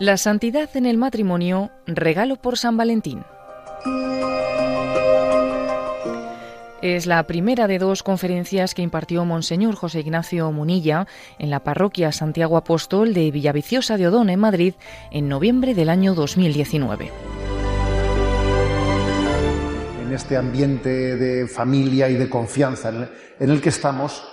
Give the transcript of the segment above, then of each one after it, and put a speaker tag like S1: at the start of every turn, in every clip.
S1: La santidad en el matrimonio, regalo por San Valentín. Es la primera de dos conferencias que impartió Monseñor José Ignacio Munilla en la parroquia Santiago Apóstol de Villaviciosa de Odón, en Madrid, en noviembre del año 2019.
S2: En este ambiente de familia y de confianza en el que estamos,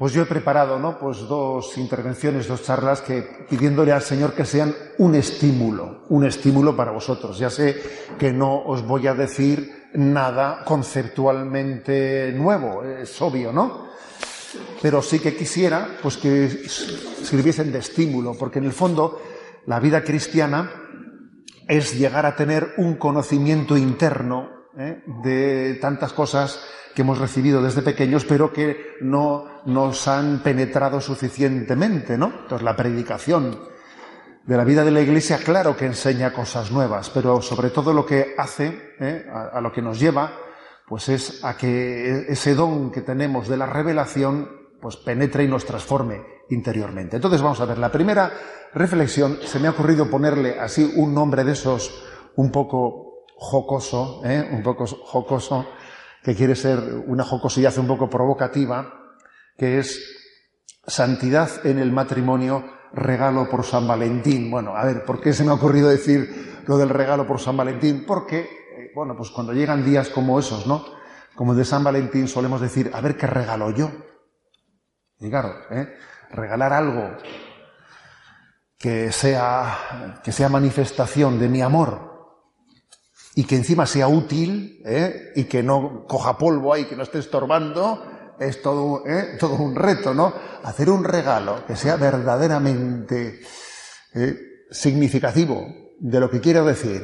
S2: pues yo he preparado, ¿no? Pues dos intervenciones, dos charlas que pidiéndole al Señor que sean un estímulo, un estímulo para vosotros. Ya sé que no os voy a decir nada conceptualmente nuevo, es obvio, ¿no? Pero sí que quisiera, pues que sirviesen de estímulo, porque en el fondo la vida cristiana es llegar a tener un conocimiento interno ¿eh? de tantas cosas que hemos recibido desde pequeños, pero que no nos han penetrado suficientemente, ¿no? Entonces, la predicación de la vida de la Iglesia, claro que enseña cosas nuevas, pero sobre todo lo que hace, ¿eh? a, lo que nos lleva, pues es a que ese don que tenemos de la revelación, pues penetre y nos transforme interiormente. Entonces, vamos a ver, la primera reflexión, se me ha ocurrido ponerle así un nombre de esos un poco jocoso, ¿eh? un poco jocoso, que quiere ser una jocosidad un poco provocativa, que es santidad en el matrimonio, regalo por San Valentín. Bueno, a ver, ¿por qué se me ha ocurrido decir lo del regalo por San Valentín? Porque, eh, bueno, pues cuando llegan días como esos, ¿no? Como de San Valentín solemos decir, a ver qué regalo yo. Y claro, ¿eh? regalar algo que sea, que sea manifestación de mi amor y que encima sea útil ¿eh? y que no coja polvo ahí, que no esté estorbando, es todo, ¿eh? todo un reto, ¿no? Hacer un regalo que sea verdaderamente ¿eh? significativo de lo que quiero decir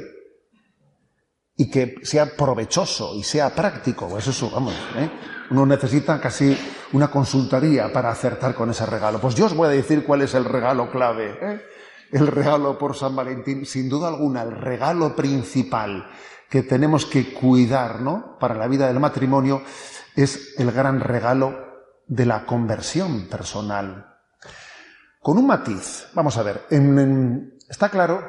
S2: y que sea provechoso y sea práctico, pues eso, vamos, ¿eh? uno necesita casi una consultoría para acertar con ese regalo. Pues yo os voy a decir cuál es el regalo clave. El regalo por San Valentín, sin duda alguna, el regalo principal que tenemos que cuidar, ¿no? Para la vida del matrimonio es el gran regalo de la conversión personal. Con un matiz, vamos a ver, está claro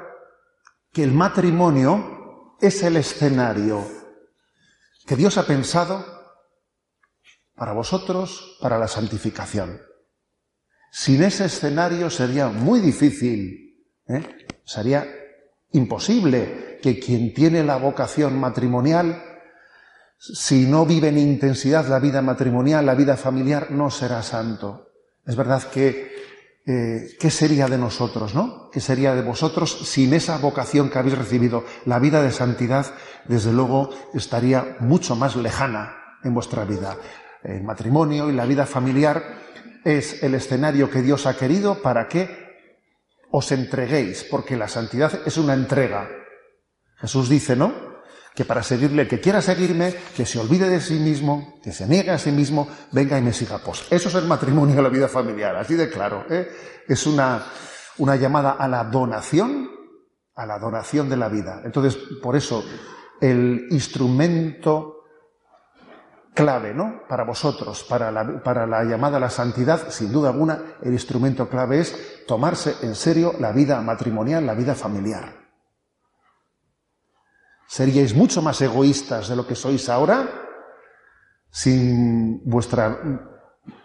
S2: que el matrimonio es el escenario que Dios ha pensado para vosotros, para la santificación. Sin ese escenario sería muy difícil ¿Eh? Sería imposible que quien tiene la vocación matrimonial, si no vive en intensidad la vida matrimonial, la vida familiar, no será santo. Es verdad que, eh, ¿qué sería de nosotros, no? ¿Qué sería de vosotros sin esa vocación que habéis recibido? La vida de santidad, desde luego, estaría mucho más lejana en vuestra vida. El matrimonio y la vida familiar es el escenario que Dios ha querido para que os entreguéis, porque la santidad es una entrega. Jesús dice, ¿no? Que para seguirle, que quiera seguirme, que se olvide de sí mismo, que se niegue a sí mismo, venga y me siga. Pues eso es el matrimonio, la vida familiar, así de claro. ¿eh? Es una llamada a la donación, a la donación de la vida. Entonces, por eso, el instrumento clave, ¿no? Para vosotros, para la, llamada a la santidad, sin duda alguna, el instrumento clave es tomarse en serio la vida matrimonial, la vida familiar. Seríais mucho más egoístas de lo que sois ahora sin vuestra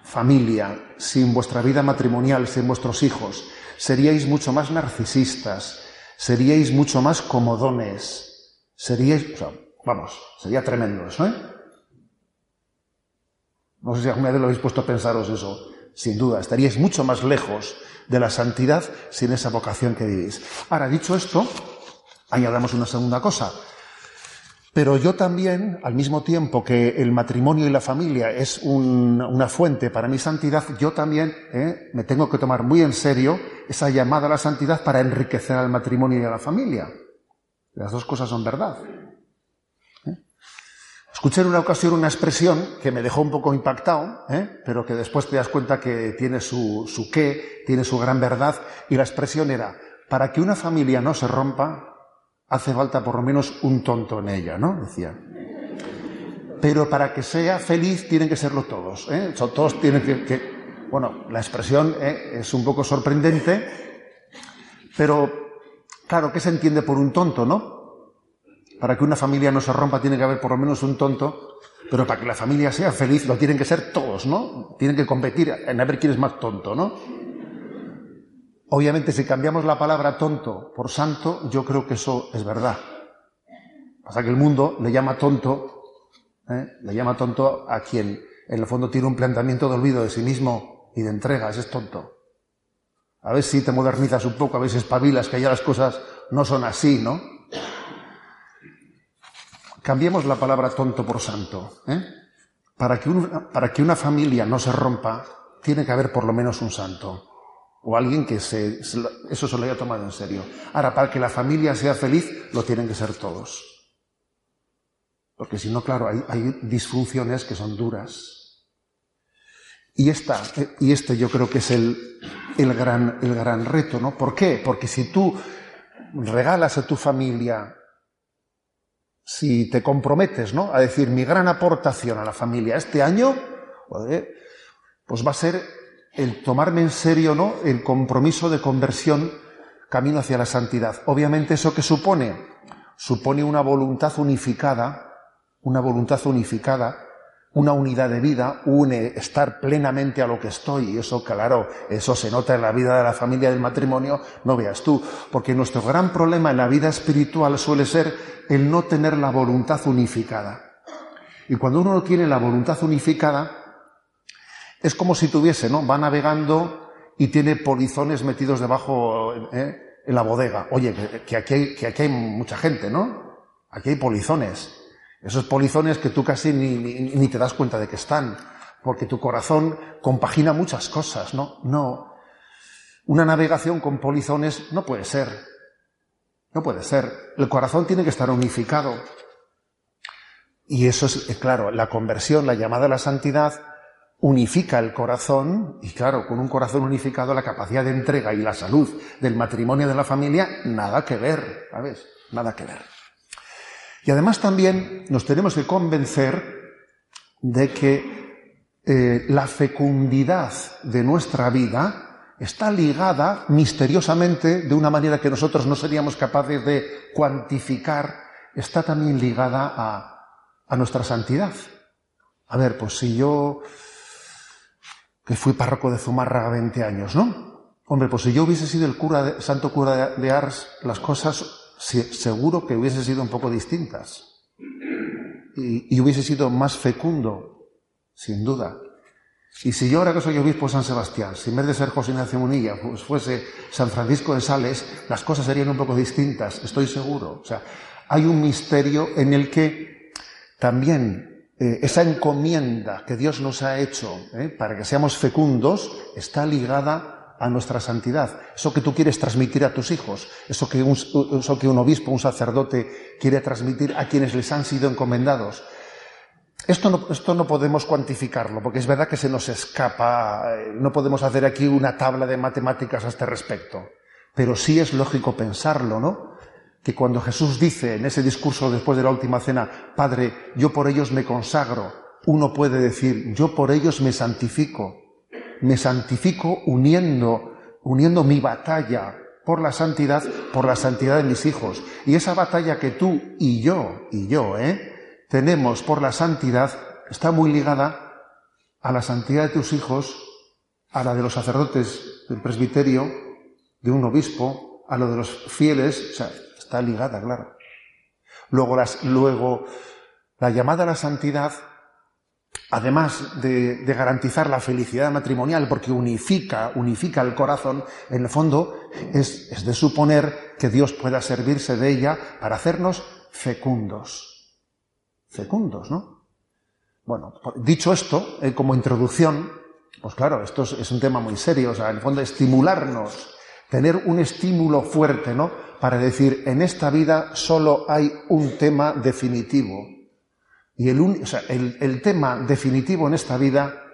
S2: familia, sin vuestra vida matrimonial, sin vuestros hijos. Seríais mucho más narcisistas, seríais mucho más comodones, seríais, vamos, sería tremendo eso, ¿eh? No sé si alguna vez lo habéis puesto a pensaros eso. Sin duda, estaríais mucho más lejos de la santidad sin esa vocación que vivís. Ahora, dicho esto, añadamos una segunda cosa. Pero yo también, al mismo tiempo que el matrimonio y la familia es una fuente para mi santidad, yo también ¿eh? me tengo que tomar muy en serio esa llamada a la santidad para enriquecer al matrimonio y a la familia. Las dos cosas son verdad. Escuché en una ocasión una expresión que me dejó un poco impactado, ¿eh? pero que después te das cuenta que tiene su, qué, tiene su gran verdad, y la expresión era, para que una familia no se rompa, hace falta por lo menos un tonto en ella, ¿no? Decía. Pero para que sea feliz tienen que serlo todos, ¿eh? Todos tienen que, Bueno, la expresión ¿eh? es un poco sorprendente, pero Claro, ¿qué se entiende por un tonto, no? Para que una familia no se rompa tiene que haber por lo menos un tonto, pero para que la familia sea feliz lo tienen que ser todos, ¿no? Tienen que competir en a ver quién es más tonto, ¿no? Obviamente, si cambiamos la palabra tonto por santo, yo creo que eso es verdad. Pasa que el mundo le llama tonto, ¿eh? le llama tonto a quien en el fondo tiene un planteamiento de olvido de sí mismo y de entrega, ese es tonto. A ver si te modernizas un poco, a ver si espabilas, que ya las cosas no son así, ¿no? Cambiemos la palabra tonto por santo. ¿eh? Para, que para que una familia no se rompa, tiene que haber por lo menos un santo. O alguien que se, eso se lo haya tomado en serio. Ahora, para que la familia sea feliz, lo tienen que ser todos. Porque si no, claro, hay, hay disfunciones que son duras. Y, esta, y este yo creo que es el, el, gran, el gran reto, ¿no? ¿Por qué? Porque si tú regalas a tu familia, si te comprometes, ¿no? A decir, mi gran aportación a la familia este año, pues va a ser el tomarme en serio ¿no? el compromiso de conversión camino hacia la santidad. Obviamente eso que supone, supone una voluntad unificada, una voluntad unificada, una unidad de vida, un estar plenamente a lo que estoy. Y eso, claro, eso se nota en la vida de la familia del matrimonio, no veas tú. Porque nuestro gran problema en la vida espiritual suele ser el no tener la voluntad unificada. Y cuando uno no tiene la voluntad unificada, es como si tuviese, ¿no? Va navegando y tiene polizones metidos debajo ¿eh? en la bodega. Oye, que, aquí hay, que aquí hay mucha gente, ¿no? Aquí hay polizones. Esos polizones que tú casi ni, ni, te das cuenta de que están, porque tu corazón compagina muchas cosas, ¿no? No. Una navegación con polizones no puede ser. No puede ser. El corazón tiene que estar unificado. Y eso es, claro, la conversión, la llamada a la santidad, unifica el corazón y claro, con un corazón unificado la capacidad de entrega y la salud del matrimonio de la familia, nada que ver, ¿sabes? Nada que ver. Y además también nos tenemos que convencer de que eh, la fecundidad de nuestra vida está ligada misteriosamente, de una manera que nosotros no seríamos capaces de cuantificar, está también ligada a, a nuestra santidad. A ver, pues si yo que fui párroco de Zumarraga 20 años, ¿no? Hombre, pues si yo hubiese sido el cura santo cura de, Ars, las cosas seguro que hubiesen sido un poco distintas. Y, hubiese sido más fecundo, sin duda. Y si yo ahora que soy obispo de San Sebastián, si en vez de ser José Ignacio Munilla, pues fuese San Francisco de Sales, las cosas serían un poco distintas, estoy seguro. O sea, hay un misterio en el que también eh, esa encomienda que Dios nos ha hecho eh, para que seamos fecundos está ligada a nuestra santidad. Eso que tú quieres transmitir a tus hijos, eso que un, eso que un obispo, un sacerdote quiere transmitir a quienes les han sido encomendados. Esto no, esto no podemos cuantificarlo, porque es verdad que se nos escapa, eh, no podemos hacer aquí una tabla de matemáticas a este respecto, pero sí es lógico pensarlo, ¿no? que cuando Jesús dice en ese discurso después de la última cena, Padre, yo por ellos me consagro, uno puede decir, yo por ellos me santifico, me santifico uniendo, uniendo mi batalla por la santidad, por la santidad de mis hijos. Y esa batalla que tú y yo, y yo, ¿eh? tenemos por la santidad, está muy ligada a la santidad de tus hijos, a la de los sacerdotes del presbiterio, de un obispo, a lo de los fieles, o sea, Está ligada, claro. Luego, las, luego la llamada a la santidad, además de, garantizar la felicidad matrimonial, porque unifica, unifica el corazón, en el fondo es, de suponer que Dios pueda servirse de ella para hacernos fecundos. Fecundos, ¿no? Bueno, dicho esto, eh, como introducción, pues claro, esto es, es, un tema muy serio, o sea, en el fondo estimularnos, tener un estímulo fuerte, ¿no? para decir, en esta vida solo hay un tema definitivo. Y el, el, tema definitivo en esta vida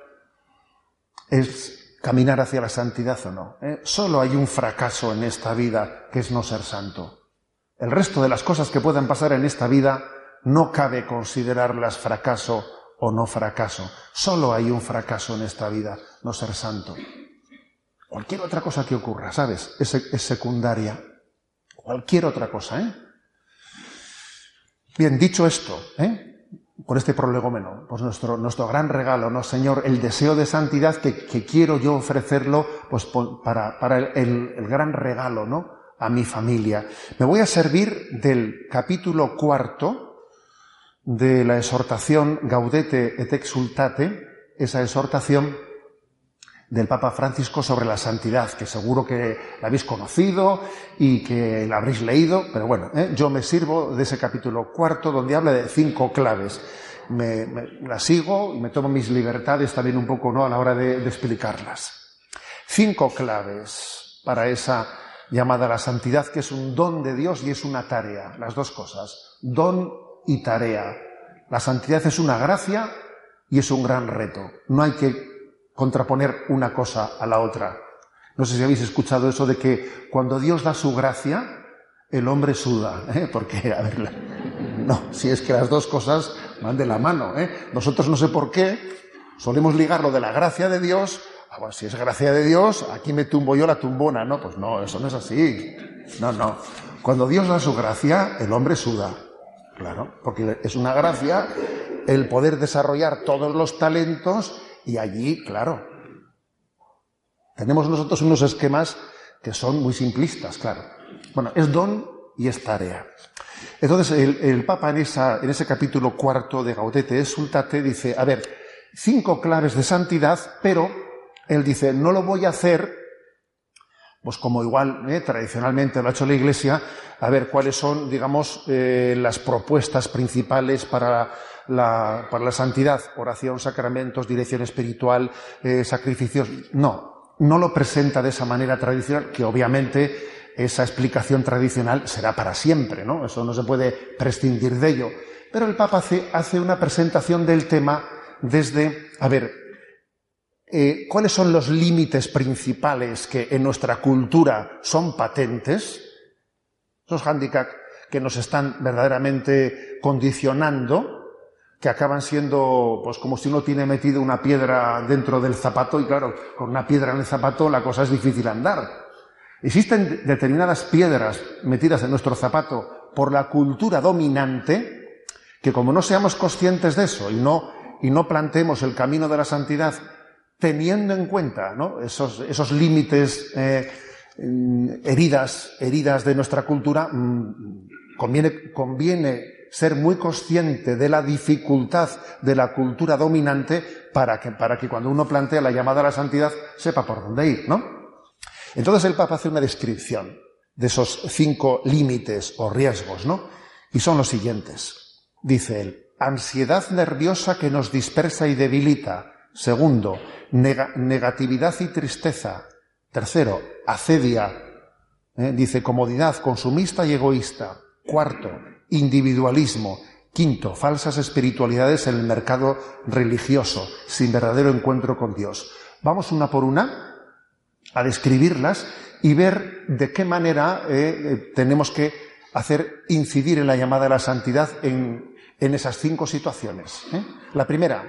S2: es caminar hacia la santidad o no. ¿eh? Solo hay un fracaso en esta vida, que es no ser santo. El resto de las cosas que puedan pasar en esta vida no cabe considerarlas fracaso o no fracaso. Solo hay un fracaso en esta vida, no ser santo. Cualquier otra cosa que ocurra, ¿sabes? es secundaria. cualquier otra cosa. ¿eh? Bien, dicho esto, ¿eh? Con este prolegómeno, pues nuestro, nuestro gran regalo, ¿no, Señor? El deseo de santidad que, quiero yo ofrecerlo pues, para, para el, el, gran regalo, ¿no? A mi familia. Me voy a servir del capítulo cuarto de la exhortación Gaudete et Exultate, esa exhortación del Papa Francisco sobre la santidad, que seguro que la habéis conocido y que la habréis leído, pero bueno, ¿eh? yo me sirvo de ese capítulo cuarto donde habla de cinco claves. Me, la sigo y me tomo mis libertades también un poco ¿no? a la hora de, de explicarlas. Cinco claves para esa llamada a la santidad, que es un don de Dios y es una tarea, las dos cosas, don y tarea. La santidad es una gracia y es un gran reto. No hay que contraponer una cosa a la otra. No sé si habéis escuchado eso de que cuando Dios da su gracia, el hombre suda, ¿eh? porque, a ver, no, si es que las dos cosas van de la mano. ¿eh? Nosotros no sé por qué solemos ligar lo de la gracia de Dios, ah, si es gracia de Dios, aquí me tumbo yo la tumbona, no, pues no, eso no es así. No, no. Cuando Dios da su gracia, el hombre suda, claro, porque es una gracia el poder desarrollar todos los talentos y allí, claro, tenemos nosotros unos esquemas que son muy simplistas, claro. Bueno, es don y es tarea. Entonces, el, Papa en, esa, en, ese capítulo cuarto de Gaudete Sultate dice, a ver, cinco claves de santidad, pero él dice, no lo voy a hacer, pues como igual eh, tradicionalmente lo ha hecho la Iglesia, a ver cuáles son, digamos, eh, las propuestas principales para para la santidad, oración, sacramentos, dirección espiritual, eh, sacrificios. No, no lo presenta de esa manera tradicional, que obviamente esa explicación tradicional será para siempre, ¿no? Eso no se puede prescindir de ello. Pero el Papa hace, hace una presentación del tema desde, a ver, eh, ¿cuáles son los límites principales que en nuestra cultura son patentes? Esos hándicaps que nos están verdaderamente condicionando que acaban siendo pues como si uno tiene metido una piedra dentro del zapato y claro, con una piedra en el zapato la cosa es difícil andar. Existen determinadas piedras metidas en nuestro zapato por la cultura dominante que como no seamos conscientes de eso y no, y no planteemos el camino de la santidad teniendo en cuenta ¿no? esos, esos límites, eh, heridas, heridas de nuestra cultura, mm, conviene, conviene ser muy consciente de la dificultad de la cultura dominante para que, para que cuando uno plantea la llamada a la santidad sepa por dónde ir, ¿no? Entonces el Papa hace una descripción de esos cinco límites o riesgos, ¿no? Y son los siguientes. Dice él, ansiedad nerviosa que nos dispersa y debilita. Segundo, negatividad y tristeza. Tercero, acedia. ¿eh? Dice comodidad consumista y egoísta. Cuarto, individualismo. Quinto, falsas espiritualidades en el mercado religioso, sin verdadero encuentro con Dios. Vamos una por una a describirlas y ver de qué manera eh, eh, tenemos que hacer incidir en la llamada a la santidad en, esas cinco situaciones. ¿eh? La primera,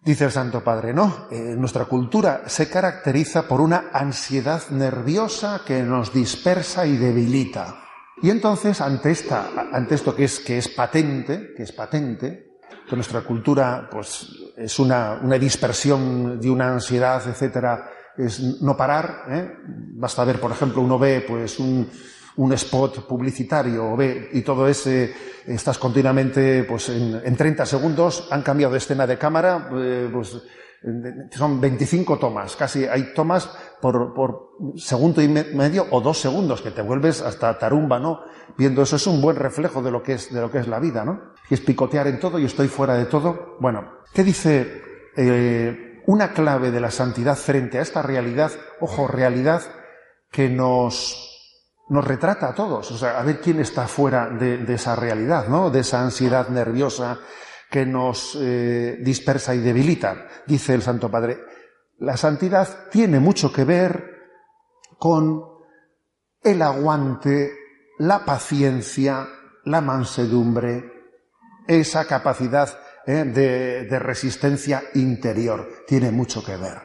S2: dice el Santo Padre, no, nuestra cultura se caracteriza por una ansiedad nerviosa que nos dispersa y debilita. Y entonces, ante, esta, ante esto que es, que es patente, que es patente, que nuestra cultura pues, es una, una dispersión de una ansiedad, etcétera, es no parar. ¿eh? Basta ver, por ejemplo, uno ve pues, un, un spot publicitario ve, y todo ese, estás continuamente, pues en, en 30 segundos han cambiado de escena de cámara, eh, pues son 25 tomas, casi hay tomas por, segundo y medio o dos segundos, que te vuelves hasta tarumba, ¿no? Viendo eso es un buen reflejo de lo que es, de lo que es la vida, ¿no? Y es picotear en todo y estoy fuera de todo. Bueno, ¿qué dice eh, una clave de la santidad frente a esta realidad? Ojo, realidad que nos, nos retrata a todos. O sea, a ver quién está fuera de esa realidad, ¿no? De esa ansiedad nerviosa, que nos eh, dispersa y debilita. Dice el Santo Padre, la santidad tiene mucho que ver con el aguante, la paciencia, la mansedumbre, esa capacidad eh, de, resistencia interior. Tiene mucho que ver.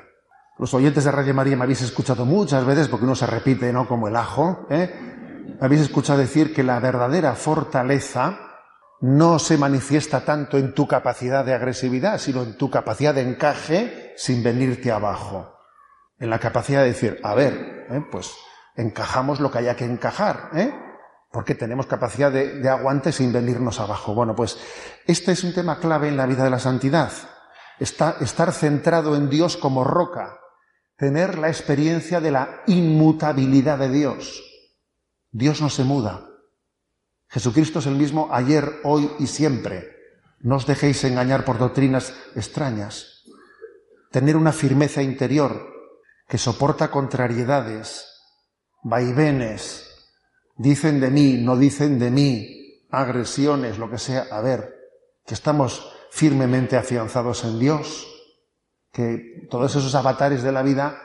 S2: Los oyentes de Radio María me habéis escuchado muchas veces porque uno se repite, ¿no? Como el ajo, ¿eh? habéis escuchado decir que la verdadera fortaleza no se manifiesta tanto en tu capacidad de agresividad, sino en tu capacidad de encaje sin venirte abajo. En la capacidad de decir, a ver, ¿eh? pues encajamos lo que haya que encajar, ¿eh? porque tenemos capacidad de, aguante sin venirnos abajo. Bueno, pues este es un tema clave en la vida de la santidad. estar centrado en Dios como roca, tener la experiencia de la inmutabilidad de Dios. Dios no se muda. Jesucristo es el mismo ayer, hoy y siempre. No os dejéis engañar por doctrinas extrañas. Tener una firmeza interior que soporta contrariedades, vaivenes, dicen de mí, no dicen de mí, agresiones, lo que sea. A ver, que estamos firmemente afianzados en Dios, que todos esos avatares de la vida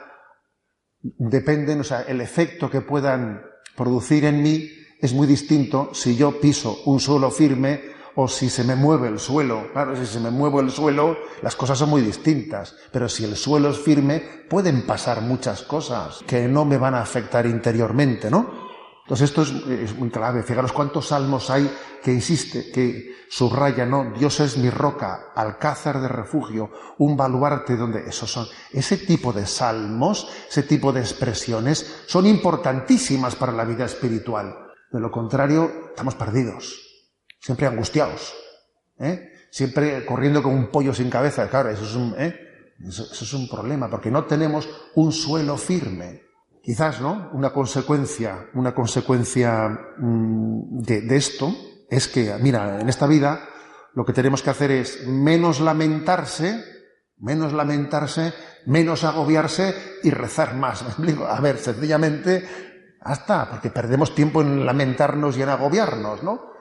S2: dependen, o sea, el efecto que puedan producir en mí es muy distinto si yo piso un suelo firme o si se me mueve el suelo. Claro, si se me mueve el suelo, las cosas son muy distintas. Pero si el suelo es firme, pueden pasar muchas cosas que no me van a afectar interiormente, ¿no? Entonces esto es, muy clave. Fijaros cuántos salmos hay que insiste, que subraya, ¿no? Dios es mi roca, alcázar de refugio, un baluarte donde esos son. Ese tipo de salmos, ese tipo de expresiones son importantísimas para la vida espiritual. De lo contrario, estamos perdidos, siempre angustiados, ¿eh? siempre corriendo como un pollo sin cabeza. Claro, eso es un, ¿eh? eso es un problema, porque no tenemos un suelo firme. Quizás, ¿no? Una consecuencia, una consecuencia mm, de, esto es que, mira, en esta vida lo que tenemos que hacer es menos lamentarse, menos lamentarse, menos agobiarse y rezar más. A ver, sencillamente, hasta, porque perdemos tiempo en lamentarnos y en agobiarnos, ¿no?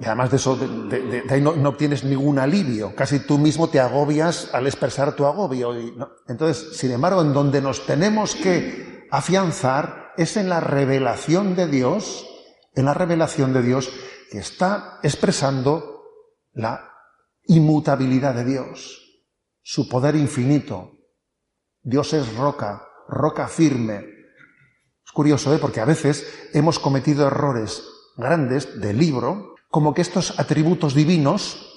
S2: Y además de eso, de, ahí no, obtienes ningún alivio. Casi tú mismo te agobias al expresar tu agobio. Entonces, sin embargo, en donde nos tenemos que afianzar es en la revelación de Dios, en la revelación de Dios que está expresando la inmutabilidad de Dios, su poder infinito. Dios es roca, roca firme. Curioso, ¿eh? porque a veces hemos cometido errores grandes de libro, como que estos atributos divinos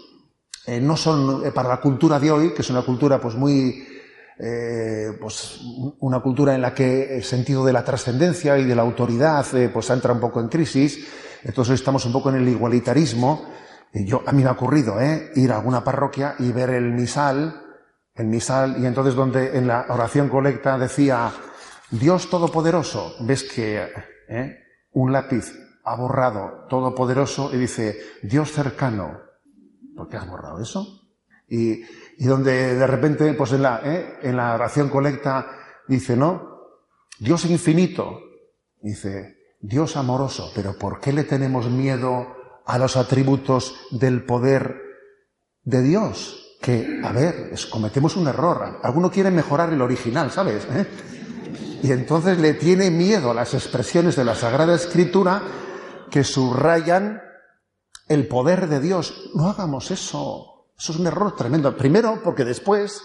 S2: eh, no son eh, para la cultura de hoy, que es una cultura pues muy eh, pues una cultura en la que el sentido de la trascendencia y de la autoridad pues entra un poco en crisis. Entonces estamos un poco en el igualitarismo. yo, a mí me ha ocurrido ir a alguna parroquia y ver el misal, el misal, y entonces donde en la oración colecta decía Dios Todopoderoso, ves que ¿eh? un lápiz ha borrado Todopoderoso y dice Dios cercano. ¿Por qué has borrado eso? Y, donde de repente, pues en la, ¿eh? en la oración colecta, dice, ¿no? Dios infinito. Dice, Dios amoroso, pero ¿por qué le tenemos miedo a los atributos del poder de Dios? Que, a ver, cometemos un error. Alguno quiere mejorar el original, ¿sabes? ¿Eh? Y entonces le tiene miedo a las expresiones de la Sagrada Escritura que subrayan el poder de Dios. No hagamos eso. Eso es un error tremendo. Primero, porque después,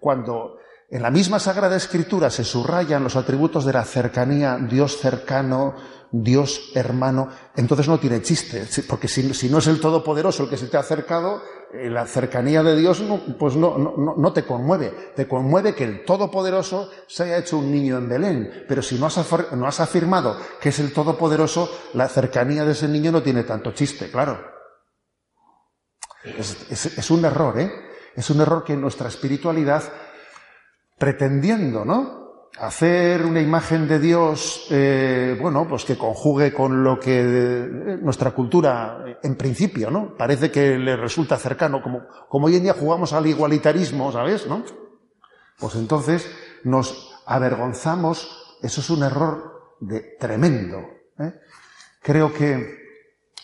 S2: cuando en la misma Sagrada Escritura se subrayan los atributos de la cercanía, Dios cercano, Dios hermano, entonces no tiene chiste, porque si, no es el Todopoderoso el que se te ha acercado, la cercanía de Dios pues no, no, no, te conmueve. Te conmueve que el Todopoderoso se haya hecho un niño en Belén, pero si no has, no has afirmado que es el Todopoderoso, la cercanía de ese niño no tiene tanto chiste, claro. Es, un error, ¿eh? Es un error que nuestra espiritualidad, pretendiendo, ¿no? Hacer una imagen de Dios, eh, bueno, pues que conjugue con lo que eh, nuestra cultura, en principio, ¿no? Parece que le resulta cercano, como, como hoy en día jugamos al igualitarismo, ¿sabes? ¿No? Pues entonces nos avergonzamos, eso es un error de, tremendo. ¿eh? Creo que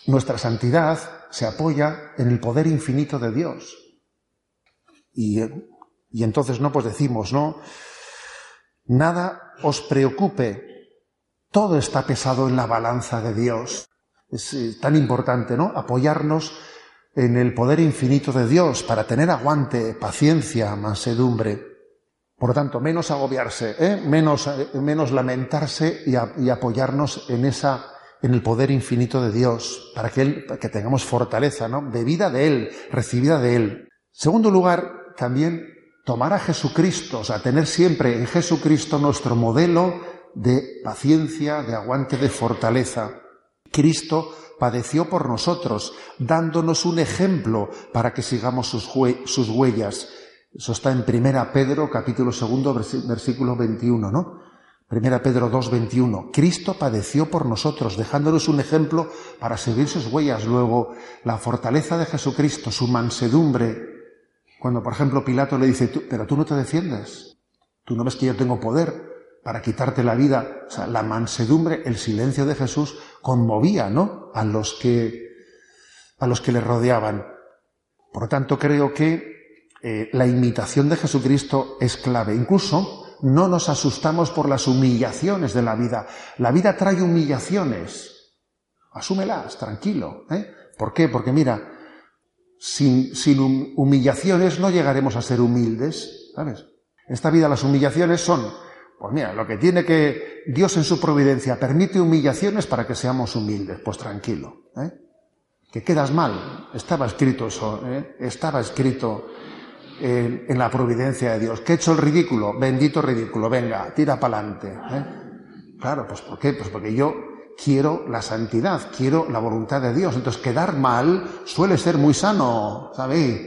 S2: nuestra santidad, se apoya en el poder infinito de Dios. Y, entonces, ¿no? Pues decimos, ¿no? Nada os preocupe, todo está pesado en la balanza de Dios. Es eh, tan importante, ¿no? Apoyarnos en el poder infinito de Dios para tener aguante, paciencia, mansedumbre. Por lo tanto, menos agobiarse, ¿eh? menos, eh, menos lamentarse y, apoyarnos en esa en el poder infinito de Dios, para que, que tengamos fortaleza, ¿no? Bebida de Él, recibida de Él. Segundo lugar, también tomar a Jesucristo, o sea, tener siempre en Jesucristo nuestro modelo de paciencia, de aguante, de fortaleza. Cristo padeció por nosotros, dándonos un ejemplo para que sigamos sus, huellas. Eso está en Primera Pedro, capítulo segundo, versículo 21, ¿no? Primera Pedro 2, 21. Cristo padeció por nosotros, dejándonos un ejemplo para seguir sus huellas. Luego, la fortaleza de Jesucristo, su mansedumbre. Cuando, por ejemplo, Pilato le dice, pero tú no te defiendes. Tú no ves que yo tengo poder para quitarte la vida. O sea, la mansedumbre, el silencio de Jesús conmovía, ¿no? A los que, a los que le rodeaban. Por lo tanto, creo que eh, la imitación de Jesucristo es clave. Incluso no nos asustamos por las humillaciones de la vida. La vida trae humillaciones. Asúmelas, tranquilo. ¿eh? ¿Por qué? Porque mira, sin, sin humillaciones no llegaremos a ser humildes. ¿Sabes? En esta vida las humillaciones son pues mira, lo que tiene que Dios en su providencia permite humillaciones para que seamos humildes. Pues tranquilo, ¿eh? Que quedas mal. Estaba escrito eso, ¿eh? Estaba escrito en, la providencia de Dios. Que he hecho el ridículo, bendito ridículo. Venga, tira para adelante. ¿eh? Claro, pues ¿por qué? Pues porque yo quiero la santidad, quiero la voluntad de Dios. Entonces quedar mal suele ser muy sano, ¿sabéis?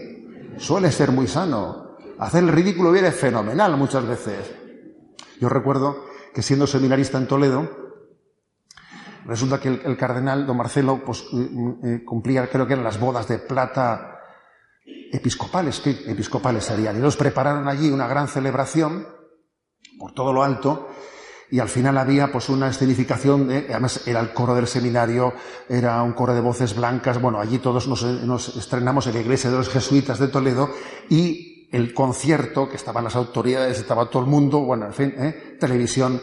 S2: Suele ser muy sano. Hacer el ridículo viene fenomenal muchas veces. Yo recuerdo que siendo seminarista en Toledo, resulta que el, cardenal don Marcelo pues, mm, mm, eh, cumplía, creo que eran las bodas de plata episcopales, que episcopales serían. Y los prepararon allí una gran celebración por todo lo alto y al final había pues una escenificación, de, además era el coro del seminario, era un coro de voces blancas, bueno, allí todos nos, nos estrenamos en la iglesia de los jesuitas de Toledo y el concierto, que estaban las autoridades, estaba todo el mundo, bueno, en fin, ¿eh? televisión,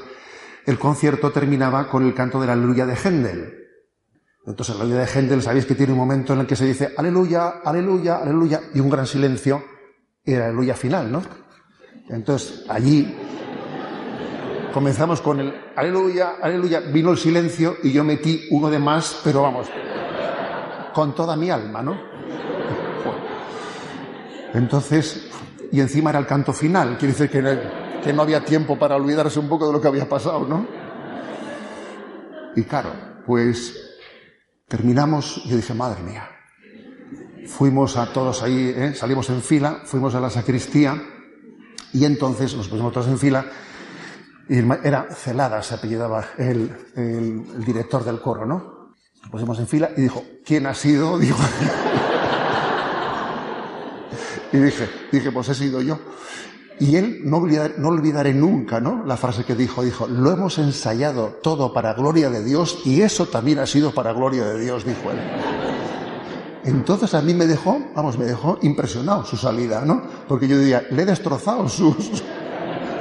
S2: el concierto terminaba con el canto de la aleluya de Händel. Entonces, la aleluya de Händel, sabéis que tiene un momento en el que se dice aleluya, aleluya, aleluya, y un gran silencio, y la aleluya final, ¿no? Entonces, allí comenzamos con el aleluya, aleluya, vino el silencio y yo metí uno de más, pero vamos, con toda mi alma, ¿no? Entonces, y encima era el canto final, quiere decir que, que no había tiempo para olvidarse un poco de lo que había pasado, ¿no? Y claro, pues terminamos, yo dije, madre mía, fuimos a todos ahí, ¿eh? salimos en fila, fuimos a la sacristía y entonces nos pusimos todos en fila. Era Celada, se apellidaba el, el, director del coro, ¿no? Nos pusimos en fila y dijo, ¿quién ha sido? Dijo, y dije, dije, pues he sido yo. Y él, no, no olvidaré nunca, ¿no? La frase que dijo, dijo, lo hemos ensayado todo para gloria de Dios y eso también ha sido para gloria de Dios, dijo él. Entonces a mí me dejó, vamos, me dejó impresionado su salida, ¿no? Porque yo diría, le he destrozado su,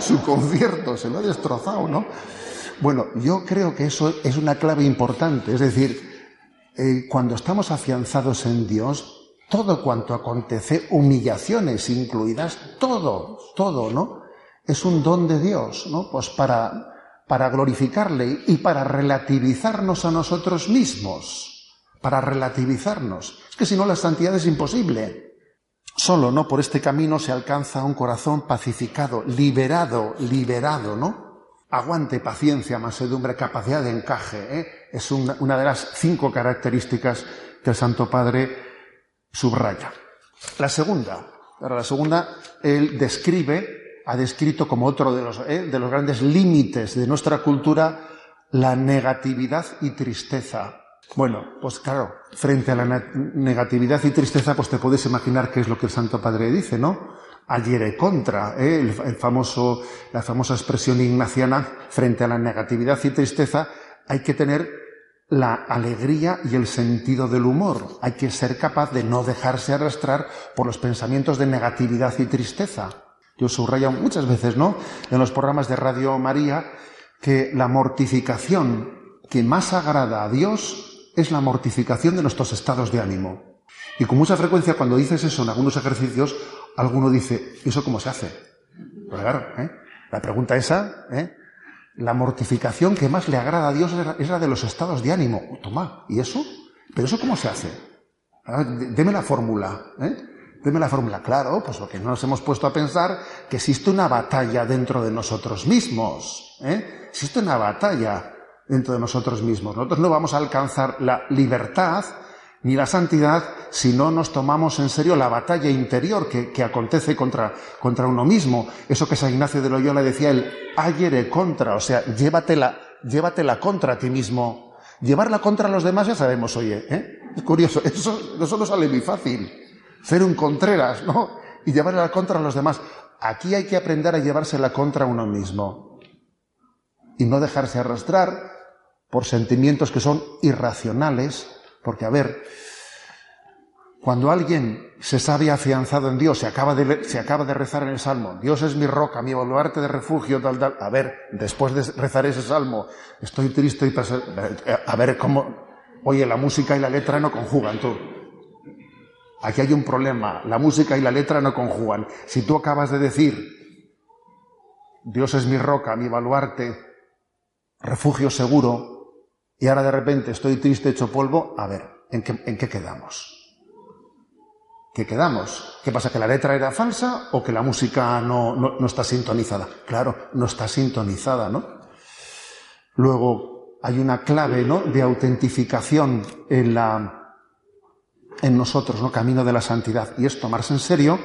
S2: su concierto, se lo he destrozado, ¿no? Bueno, yo creo que eso es una clave importante, es decir, eh, cuando estamos afianzados en Dios, todo cuanto acontece, humillaciones incluidas, todo, todo, ¿no? Es un don de Dios, ¿no? Pues para, para glorificarle y para relativizarnos a nosotros mismos, para relativizarnos. Es que si no la santidad es imposible. Solo, ¿no? Por este camino se alcanza un corazón pacificado, liberado, liberado, ¿no? Aguante, paciencia, mansedumbre, capacidad de encaje. ¿eh? Es una, de las cinco características que el Santo Padre subraya. La segunda, la segunda, él describe, ha descrito como otro de los, eh, de los grandes límites de nuestra cultura, la negatividad y tristeza. Bueno, pues claro, frente a la negatividad y tristeza, pues te puedes imaginar qué es lo que el Santo Padre dice, ¿no? Ayer contra, ¿eh? el, el, famoso, la famosa expresión ignaciana, frente a la negatividad y tristeza, hay que tener la alegría y el sentido del humor. Hay que ser capaz de no dejarse arrastrar por los pensamientos de negatividad y tristeza. Yo subrayo muchas veces, ¿no? En los programas de Radio María que la mortificación que más agrada a Dios es la mortificación de nuestros estados de ánimo. Y con mucha frecuencia cuando dices eso en algunos ejercicios, alguno dice, ¿eso cómo se hace? Pues ¿eh? La pregunta esa, ¿eh? la mortificación que más le agrada a Dios es la de los estados de ánimo. Toma, ¿y eso? ¿Pero eso cómo se hace? Ah, deme la fórmula. ¿eh? Deme la fórmula. Claro, pues porque no nos hemos puesto a pensar que existe una batalla dentro de nosotros mismos. ¿eh? Existe una batalla dentro de nosotros mismos. Nosotros no vamos a alcanzar la libertad ni la santidad si no nos tomamos en serio la batalla interior que, acontece contra, contra, uno mismo. Eso que San Ignacio de Loyola decía, el ayere contra, o sea, llévatela, llévatela contra ti mismo. Llevarla contra los demás ya sabemos, oye, ¿eh? es curioso, eso, eso no sale muy fácil. Ser un Contreras, ¿no? Y llevarla contra los demás. Aquí hay que aprender a llevársela contra uno mismo. Y no dejarse arrastrar por sentimientos que son irracionales, porque, a ver, cuando alguien se sabe afianzado en Dios, se acaba, de, se acaba de rezar en el Salmo, Dios es mi roca, mi baluarte de refugio, tal, tal, a ver, después de rezar ese Salmo, estoy triste y a ver cómo, oye, la música y la letra no conjugan, tú. Aquí hay un problema, la música y la letra no conjugan. Si tú acabas de decir, Dios es mi roca, mi baluarte, refugio seguro, y ahora de repente estoy triste, hecho polvo, a ver, ¿en qué, quedamos? ¿Qué quedamos? ¿Qué pasa? ¿Que la letra era falsa o que la música no, no, está sintonizada? Claro, no está sintonizada, ¿no? Luego hay una clave, ¿no? De autentificación en la, en nosotros, ¿no? Camino de la santidad. Y es tomarse en serio,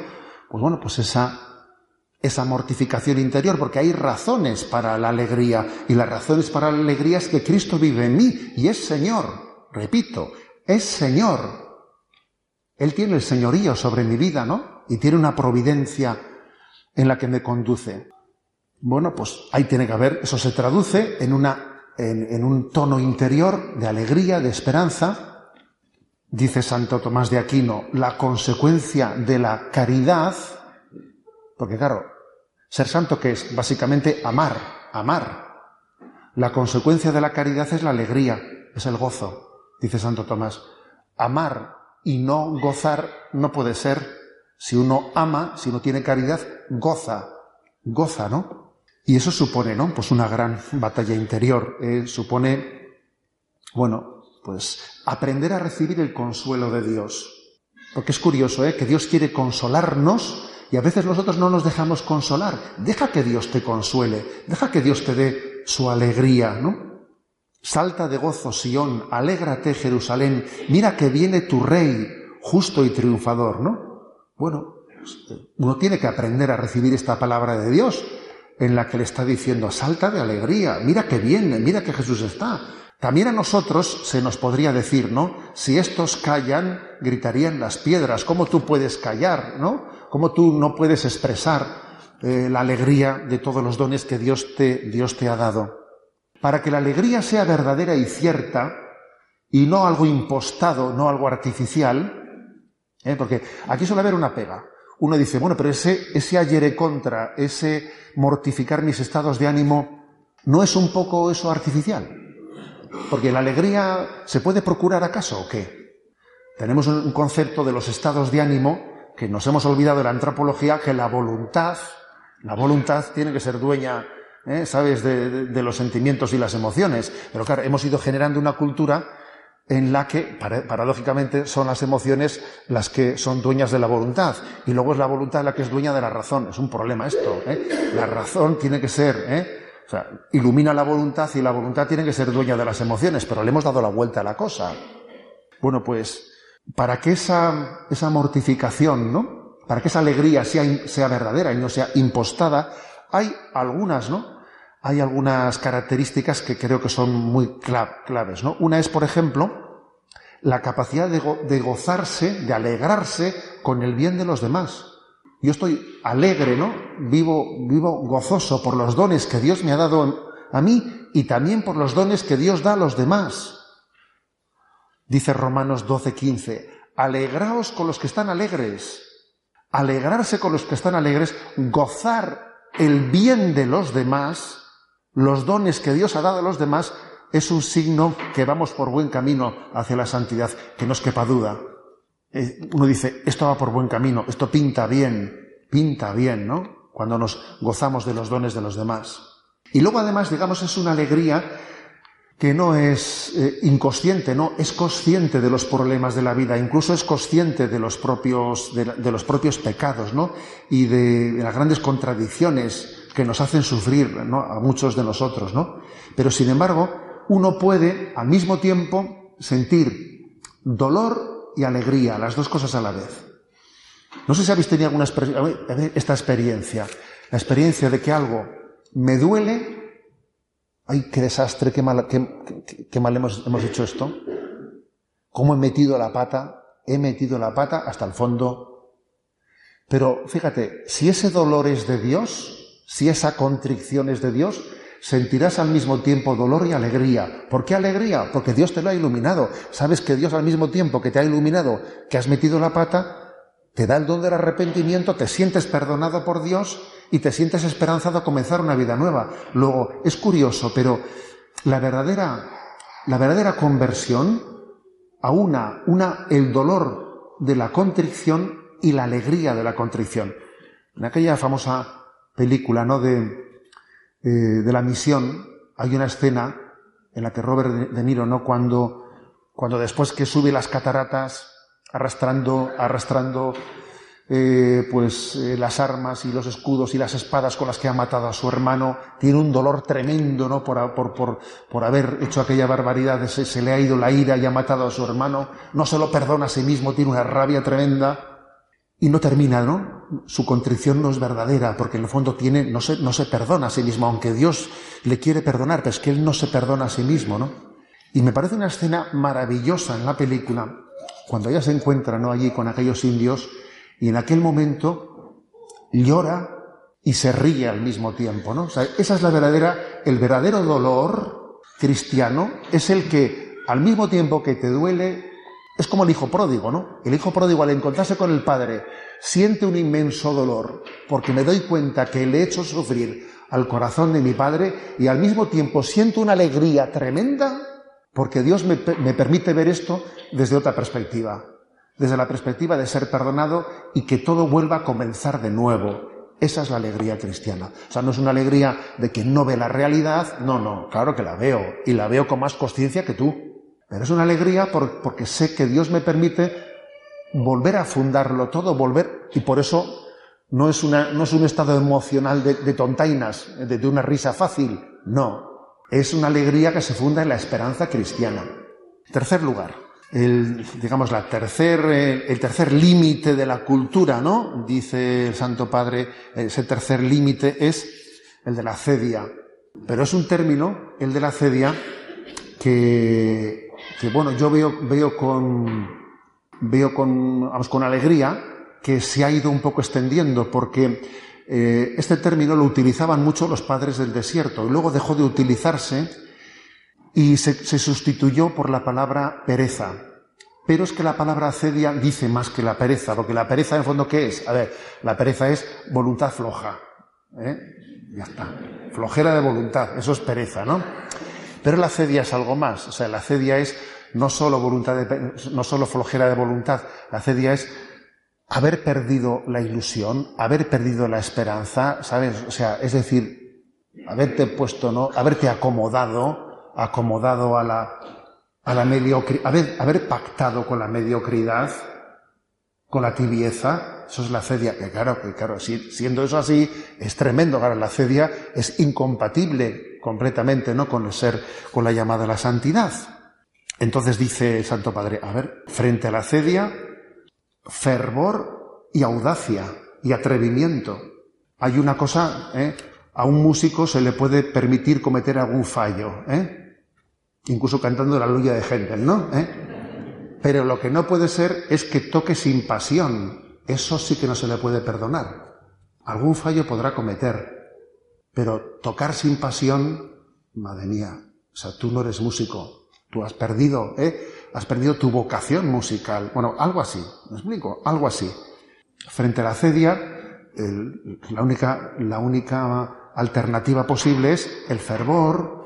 S2: pues bueno, pues esa esa mortificación interior, porque hay razones para la alegría, y las razones para la alegría es que Cristo vive en mí y es Señor, repito, es Señor. Él tiene el señorío sobre mi vida, ¿no? Y tiene una providencia en la que me conduce. Bueno, pues ahí tiene que haber, eso se traduce en, una, en, un tono interior de alegría, de esperanza. Dice Santo Tomás de Aquino, la consecuencia de la caridad, porque claro, ser santo que es básicamente amar, amar. La consecuencia de la caridad es la alegría, es el gozo, dice Santo Tomás. Amar y no gozar no puede ser. Si uno ama, si uno tiene caridad, goza, goza, ¿no? Y eso supone, ¿no? Pues una gran batalla interior. Eh, supone, bueno, pues aprender a recibir el consuelo de Dios. Porque es curioso, ¿eh? Que Dios quiere consolarnos y a veces nosotros no nos dejamos consolar. Deja que Dios te consuele, deja que Dios te dé su alegría, ¿no? Salta de gozo, Sión, alégrate, Jerusalén, mira que viene tu rey, justo y triunfador, ¿no? Bueno, uno tiene que aprender a recibir esta palabra de Dios en la que le está diciendo, salta de alegría, mira que viene, mira que Jesús está. También a nosotros se nos podría decir, ¿no? Si estos callan, gritarían las piedras. ¿Cómo tú puedes callar, ¿no? ¿Cómo tú no puedes expresar eh, la alegría de todos los dones que Dios te, Dios te ha dado? Para que la alegría sea verdadera y cierta, y no algo impostado, no algo artificial, ¿eh? porque aquí suele haber una pega. Uno dice, bueno, pero ese, ese ayer contra, ese mortificar mis estados de ánimo, ¿no es un poco eso artificial? Porque la alegría se puede procurar acaso o qué? Tenemos un concepto de los estados de ánimo que nos hemos olvidado de la antropología, que la voluntad, la voluntad tiene que ser dueña, ¿eh? ¿sabes?, de, los sentimientos y las emociones. Pero claro, hemos ido generando una cultura en la que, paradójicamente, son las emociones las que son dueñas de la voluntad. Y luego es la voluntad la que es dueña de la razón. Es un problema esto. ¿eh? La razón tiene que ser, ¿eh? o sea, ilumina la voluntad y la voluntad tiene que ser dueña de las emociones, pero le hemos dado la vuelta a la cosa. Bueno, pues para que esa, esa mortificación, ¿no? Para que esa alegría sea, sea verdadera y no sea impostada, hay algunas, ¿no? Hay algunas características que creo que son muy claves, ¿no? Una es, por ejemplo, la capacidad de, de gozarse, de alegrarse con el bien de los demás. Yo estoy alegre, ¿no? Vivo, vivo gozoso por los dones que Dios me ha dado a mí y también por los dones que Dios da a los demás. Dice Romanos 12:15, alegraos con los que están alegres. Alegrarse con los que están alegres, gozar el bien de los demás, los dones que Dios ha dado a los demás, es un signo que vamos por buen camino hacia la santidad, que no os quepa duda. Eh, uno dice, esto va por buen camino, esto pinta bien, pinta bien, ¿no? Cuando nos gozamos de los dones de los demás. Y luego además, digamos, es una alegría que no es eh, inconsciente, no, es consciente de los problemas de la vida, incluso es consciente de los propios, de, los propios pecados, ¿no? Y de, las grandes contradicciones que nos hacen sufrir, A muchos de nosotros, ¿no? Pero sin embargo, uno puede al mismo tiempo sentir dolor y alegría, las dos cosas a la vez. No sé si habéis tenido alguna esta experiencia, la experiencia de que algo me duele Ay, qué desastre, qué mal, qué, mal hemos, hemos hecho esto. ¿Cómo he metido la pata? He metido la pata hasta el fondo. Pero fíjate, si ese dolor es de Dios, si esa contrición es de Dios, sentirás al mismo tiempo dolor y alegría. ¿Por qué alegría? Porque Dios te lo ha iluminado. Sabes que Dios al mismo tiempo que te ha iluminado, que has metido la pata, te da el don del arrepentimiento, te sientes perdonado por Dios y te sientes esperanzado a comenzar una vida nueva. Luego, es curioso, pero la verdadera, la verdadera conversión aúna una, el dolor de la contrición y la alegría de la contrición. En aquella famosa película, ¿no? De, eh, de la misión, hay una escena en la que Robert De Niro, ¿no? Cuando, cuando después que sube las cataratas, arrastrando, arrastrando eh, pues eh, las armas y los escudos y las espadas con las que ha matado a su hermano, tiene un dolor tremendo, ¿no? Por, por, por, por haber hecho aquella barbaridad, se, se, le ha ido la ira y ha matado a su hermano, no se lo perdona a sí mismo, tiene una rabia tremenda y no termina, ¿no? Su contrición no es verdadera, porque en el fondo tiene, no se, no se perdona a sí mismo, aunque Dios le quiere perdonar, pero es que él no se perdona a sí mismo, ¿no? Y me parece una escena maravillosa en la película, cuando ella se encuentra, ¿no? Allí con aquellos indios, y en aquel momento llora y se ríe al mismo tiempo, ¿no? O sea, esa es la verdadera, el verdadero dolor cristiano es el que al mismo tiempo que te duele, es como el hijo pródigo, ¿no? El hijo pródigo al encontrarse con el padre siente un inmenso dolor porque me doy cuenta que le he hecho sufrir al corazón de mi padre y al mismo tiempo siento una alegría tremenda porque Dios me, me permite ver esto desde otra perspectiva desde la perspectiva de ser perdonado y que todo vuelva a comenzar de nuevo. Esa es la alegría cristiana. O sea, no es una alegría de que no ve la realidad, no, no, claro que la veo y la veo con más conciencia que tú. Pero es una alegría porque sé que Dios me permite volver a fundarlo todo, volver, y por eso no es, una, no es un estado emocional de, tontainas, de, de una risa fácil, no. Es una alegría que se funda en la esperanza cristiana. Tercer lugar, el, digamos, la tercer, eh, el tercer límite de la cultura, ¿no? Dice el Santo Padre, ese tercer límite es el de la cedia. Pero es un término, el de la cedia, que, que bueno, yo veo, veo con, veo con, vamos, con alegría que se ha ido un poco extendiendo, porque eh, este término lo utilizaban mucho los padres del desierto y luego dejó de utilizarse y se, sustituyó por la palabra pereza. Pero es que la palabra acedia dice más que la pereza, porque la pereza en el fondo ¿qué es? A ver, la pereza es voluntad floja. ¿eh? Ya está. Flojera de voluntad, eso es pereza, ¿no? Pero la acedia es algo más. O sea, la acedia es no solo voluntad de, no solo flojera de voluntad, la acedia es haber perdido la ilusión, haber perdido la esperanza, ¿sabes? O sea, es decir, haberte puesto, ¿no? Haberte acomodado, acomodado a la, a la mediocridad, haber, pactado con la mediocridad, con la tibieza, eso es la cedia, que claro, que claro, siendo eso así, es tremendo, claro, la cedia es incompatible completamente, ¿no? Con el ser, con la llamada a la santidad. Entonces dice el Santo Padre, a ver, frente a la cedia, fervor y audacia y atrevimiento. Hay una cosa, ¿eh? a un músico se le puede permitir cometer algún fallo, ¿eh? Incluso cantando la luya de Händel, ¿no? ¿Eh? Pero lo que no puede ser es que toque sin pasión. Eso sí que no se le puede perdonar. Algún fallo podrá cometer, pero tocar sin pasión, madre mía, o sea, tú no eres músico, tú has perdido, ¿eh? Has perdido tu vocación musical. Bueno, algo así, ¿me explico? Algo así. Frente a la cedia, la, única, la única alternativa posible es el fervor,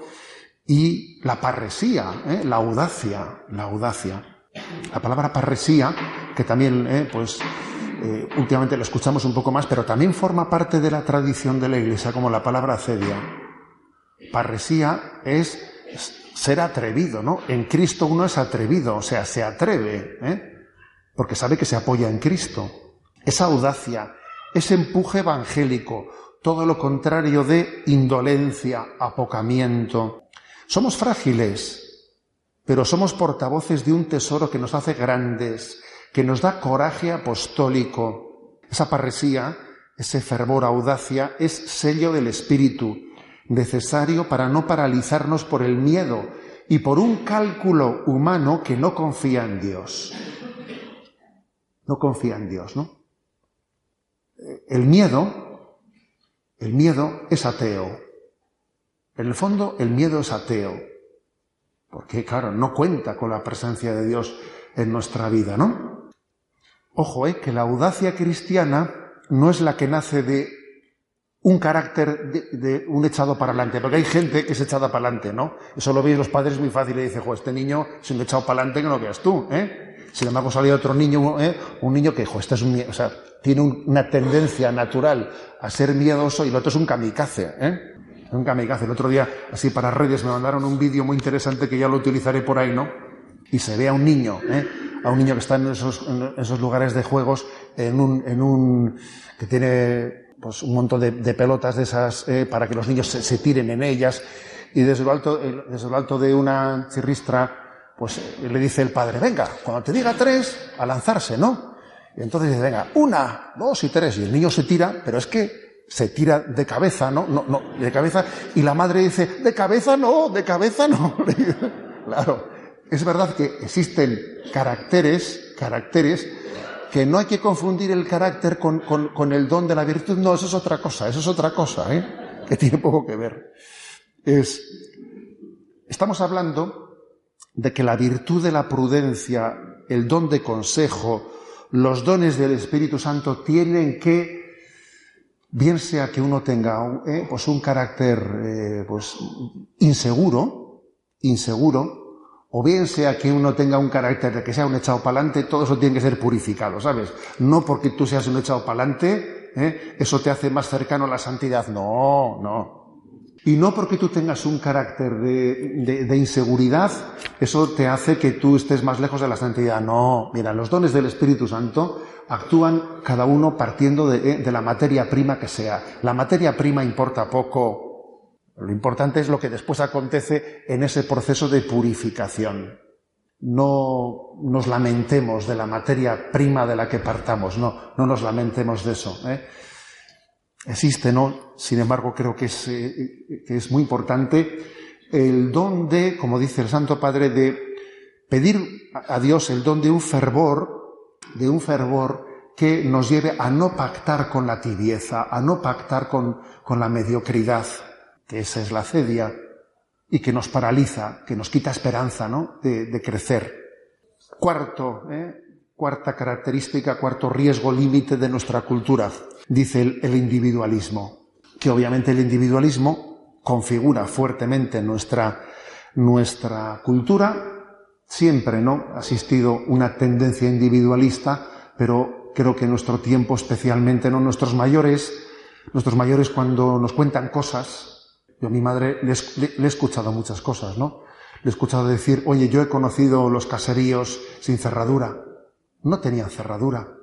S2: y la parresía, ¿eh? la audacia, la audacia. La palabra parresía, que también, ¿eh? pues, eh, últimamente lo escuchamos un poco más, pero también forma parte de la tradición de la Iglesia, como la palabra cedia. Parresía es ser atrevido, ¿no? En Cristo uno es atrevido, o sea, se atreve, ¿eh? porque sabe que se apoya en Cristo. Esa audacia, ese empuje evangélico, todo lo contrario de indolencia, apocamiento. Somos frágiles, pero somos portavoces de un tesoro que nos hace grandes, que nos da coraje apostólico. Esa parresía, ese fervor, audacia, es sello del Espíritu, necesario para no paralizarnos por el miedo y por un cálculo humano que no confía en Dios. No confía en Dios, ¿no? El miedo, el miedo es ateo. En el fondo, el miedo es ateo. Porque, claro, no cuenta con la presencia de Dios en nuestra vida, ¿no? Ojo, ¿eh? que la audacia cristiana no es la que nace de un carácter de, un echado para adelante, porque hay gente que es echada para adelante, ¿no? Eso lo veis los padres muy fácil y dice, jo, este niño es un echado para adelante que no veas tú, ¿eh? Sin embargo, salió otro niño, ¿eh? un niño que, jo, este es un, o sea, tiene una tendencia natural a ser miedoso y el otro es un kamikaze, ¿eh? Un kamikaze. El otro día, así para redes, me mandaron un vídeo muy interesante que ya lo utilizaré por ahí, ¿no? Y se ve a un niño, ¿eh? A un niño que está en esos, en esos lugares de juegos, en un, en un, que tiene pues, un montón de, pelotas de esas eh, para que los niños se, tiren en ellas. Y desde lo alto, desde lo alto de una chirristra, pues le dice el padre, venga, cuando te diga tres, a lanzarse, ¿no? Y entonces dice, venga, una, dos y tres. Y el niño se tira, pero es que se tira de cabeza, ¿no? No, no, de cabeza. Y la madre dice, de cabeza no, de cabeza no. claro, es verdad que existen caracteres, caracteres que no hay que confundir el carácter con, el don de la virtud. No, eso es otra cosa, eso es otra cosa, ¿eh? que tiene poco que ver. Es, estamos hablando de que la virtud de la prudencia, el don de consejo, los dones del Espíritu Santo tienen que, bien sea que uno tenga eh, pues un carácter eh, pues, inseguro, inseguro, o bien sea que uno tenga un carácter de que sea un echado para adelante, todo eso tiene que ser purificado, ¿sabes? No porque tú seas un echado para adelante, ¿eh? eso te hace más cercano a la santidad. No, no. Y no porque tú tengas un carácter de, inseguridad, eso te hace que tú estés más lejos de la santidad. No, mira, los dones del Espíritu Santo actúan cada uno partiendo de, de la materia prima que sea. La materia prima importa poco, lo importante es lo que después acontece en ese proceso de purificación. No nos lamentemos de la materia prima de la que partamos, no, no nos lamentemos de eso. ¿eh? Existe, ¿no? Sin embargo, creo que es, eh, que es muy importante el don de, como dice el Santo Padre, de pedir a Dios el don de un fervor, de un fervor que nos lleve a no pactar con la tibieza, a no pactar con, con la mediocridad, que esa es la cedia, y que nos paraliza, que nos quita esperanza ¿no? de, crecer. Cuarto, ¿eh? cuarta característica, cuarto riesgo límite de nuestra cultura, dice el, el, individualismo, que obviamente el individualismo configura fuertemente nuestra, nuestra cultura, siempre no ha existido una tendencia individualista, pero creo que en nuestro tiempo, especialmente no nuestros mayores, nuestros mayores cuando nos cuentan cosas, yo a mi madre le, he escuchado muchas cosas, ¿no? Le he escuchado decir, oye, yo he conocido los caseríos sin cerradura. No tenían cerradura.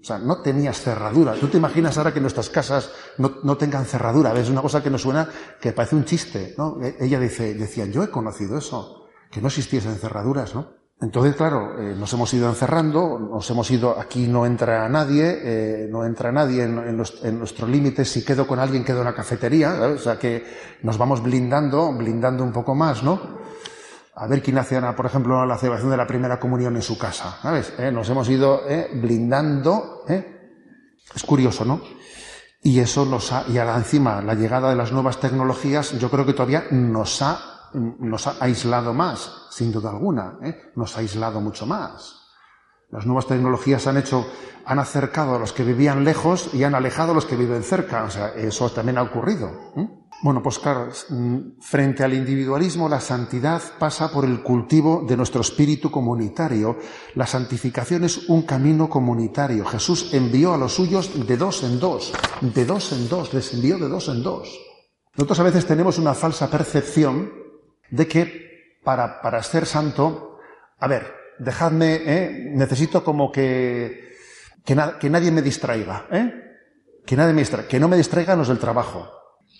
S2: O sea, no tenías cerradura. Tú te imaginas ahora que nuestras casas no, tengan cerradura. Es una cosa que nos suena que parece un chiste, ¿no? E, ella dice, decía, yo he conocido eso, que no existiesen cerraduras, ¿no? Entonces, claro, eh, nos hemos ido encerrando, nos hemos ido, aquí no entra nadie, eh, no entra nadie en, nuestro límite, si quedo con alguien quedo en la cafetería, o sea que nos vamos blindando, blindando un poco más, ¿no? A ver quién hace, por ejemplo, la celebración de la primera comunión en su casa, ¿sabes? Eh, nos hemos ido blindando, Es curioso, ¿no? Y eso nos ha, y ahora encima, la llegada de las nuevas tecnologías, yo creo que todavía nos ha nos ha aislado más, sin duda alguna, ¿eh? nos ha aislado mucho más. Las nuevas tecnologías han hecho, han acercado a los que vivían lejos y han alejado a los que viven cerca. O sea, eso también ha ocurrido. ¿eh? Bueno, pues claro, mm, frente al individualismo, la santidad pasa por el cultivo de nuestro espíritu comunitario. La santificación es un camino comunitario. Jesús envió a los suyos de dos en dos, de dos en dos, les envió de dos en dos. Nosotros a veces tenemos una falsa percepción de que para, para ser santo, a ver, dejadme, ¿eh? necesito como que, que, que, nadie me distraiga, ¿eh? que nadie me distraiga, que no me distraigan los del trabajo,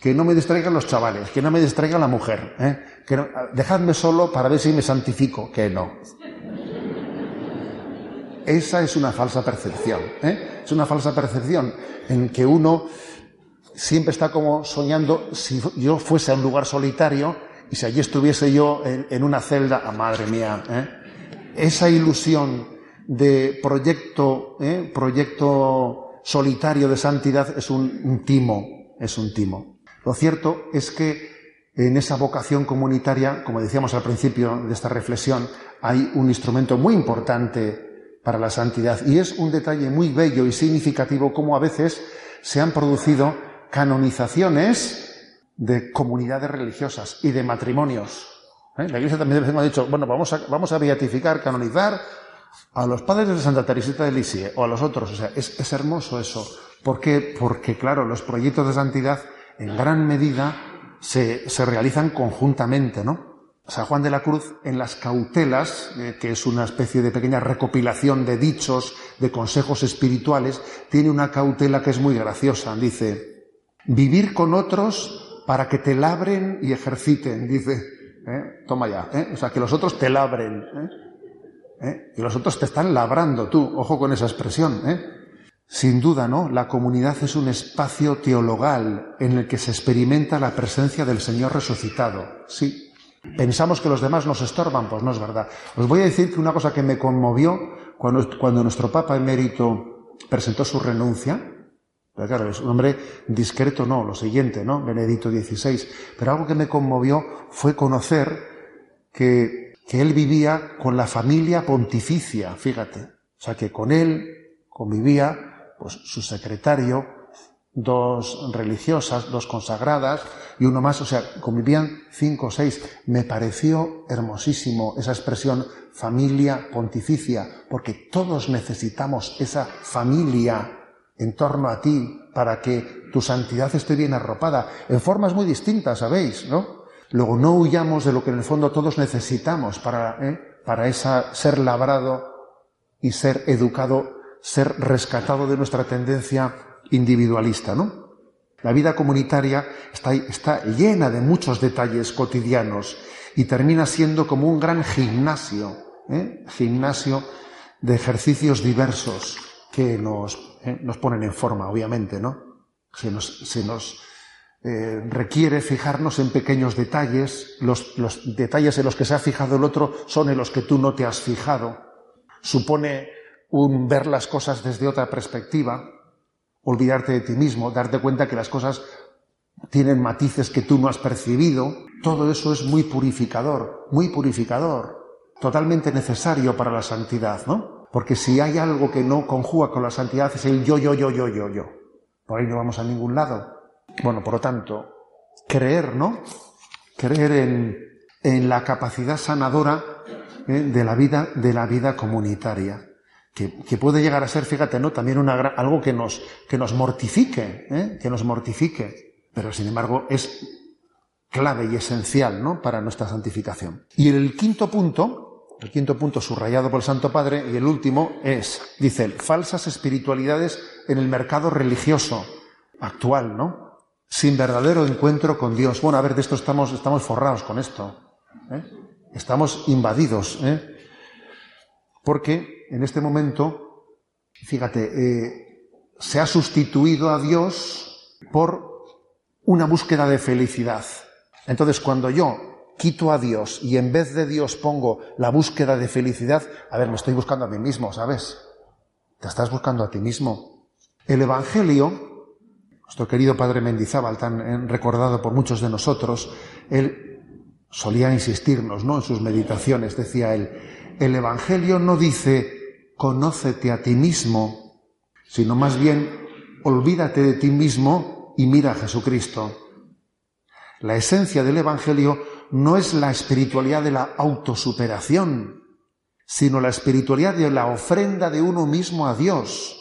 S2: que no me distraigan los chavales, que no me distraiga la mujer, ¿eh? que dejadme solo para ver si me santifico, que no. Esa es una falsa percepción, ¿eh? es una falsa percepción en que uno siempre está como soñando si yo fuese a un lugar solitario y si allí estuviese yo en, una celda, ah, madre mía, ¿eh? esa ilusión de proyecto, ¿eh? proyecto solitario de santidad es un, timo, es un timo. Lo cierto es que en esa vocación comunitaria, como decíamos al principio de esta reflexión, hay un instrumento muy importante para la santidad y es un detalle muy bello y significativo como a veces se han producido canonizaciones de comunidades religiosas y de matrimonios. ¿Eh? La Iglesia también ha dicho, bueno, vamos a, beatificar, canonizar a los padres de Santa Teresita de Lisieux o a los otros. O sea, es, es hermoso eso. ¿Por qué? Porque, claro, los proyectos de santidad en gran medida se, se realizan conjuntamente, ¿no? San Juan de la Cruz, en las cautelas, eh, que es una especie de pequeña recopilación de dichos, de consejos espirituales, tiene una cautela que es muy graciosa. Dice, Vivir con otros para que te labren y ejerciten, dice. ¿eh? Toma ya. ¿eh? O sea, que los otros te labren. ¿eh? ¿Eh? Y los otros te están labrando tú. Ojo con esa expresión. ¿eh? Sin duda, ¿no? La comunidad es un espacio teologal en el que se experimenta la presencia del Señor resucitado. Sí. Pensamos que los demás nos estorban, pues no es verdad. Os voy a decir que una cosa que me conmovió cuando, cuando nuestro Papa emérito presentó su renuncia, pero claro, es un hombre discreto, no, lo siguiente, ¿no? Benedicto XVI. Pero algo que me conmovió fue conocer que, que él vivía con la familia pontificia, fíjate. O sea, que con él convivía, pues, su secretario, dos religiosas, dos consagradas y uno más, o sea, convivían cinco o seis. Me pareció hermosísimo esa expresión familia pontificia, porque todos necesitamos esa familia en torno a ti para que tu santidad esté bien arropada, en formas muy distintas, ¿sabéis? ¿No? Luego no huyamos de lo que en el fondo todos necesitamos para, ¿eh? para esa, ser labrado y ser educado, ser rescatado de nuestra tendencia individualista, ¿no? La vida comunitaria está, está llena de muchos detalles cotidianos y termina siendo como un gran gimnasio, ¿eh? gimnasio de ejercicios diversos que nos ¿eh? nos ponen en forma, obviamente, ¿no? Se nos, se nos eh, requiere fijarnos en pequeños detalles, los, los detalles en los que se ha fijado el otro son en los que tú no te has fijado. Supone un ver las cosas desde otra perspectiva, olvidarte de ti mismo, darte cuenta que las cosas tienen matices que tú no has percibido. Todo eso es muy purificador, muy purificador, totalmente necesario para la santidad, ¿no? Porque si hay algo que no conjuga con la santidad es el yo, yo, yo, yo, yo, yo. Por ahí no vamos a ningún lado. Bueno, por lo tanto, creer, ¿no? Creer en, en la capacidad sanadora ¿eh? de la vida, de la vida comunitaria. Que, que, puede llegar a ser, fíjate, ¿no? También una, algo que nos, que nos mortifique, ¿eh? que nos mortifique. Pero sin embargo es clave y esencial, ¿no? Para nuestra santificación. Y el quinto punto, el quinto punto subrayado por el Santo Padre y el último es, dice falsas espiritualidades en el mercado religioso actual, ¿no? Sin verdadero encuentro con Dios. Bueno, a ver, de esto estamos, estamos forrados con esto. ¿eh? Estamos invadidos. ¿eh? Porque en este momento, fíjate, eh, se ha sustituido a Dios por una búsqueda de felicidad. Entonces, cuando yo quito a Dios y en vez de Dios pongo la búsqueda de felicidad, a ver, me estoy buscando a mí mismo, ¿sabes? Te estás buscando a ti mismo. El Evangelio, nuestro querido Padre Mendizábal, tan eh, recordado por muchos de nosotros, él solía insistirnos, ¿no? En sus meditaciones, decía él, el Evangelio no dice, conócete a ti mismo, sino más bien, olvídate de ti mismo y mira a Jesucristo. La esencia del Evangelio no es la espiritualidad de la autosuperación, sino la espiritualidad de la ofrenda de uno mismo a Dios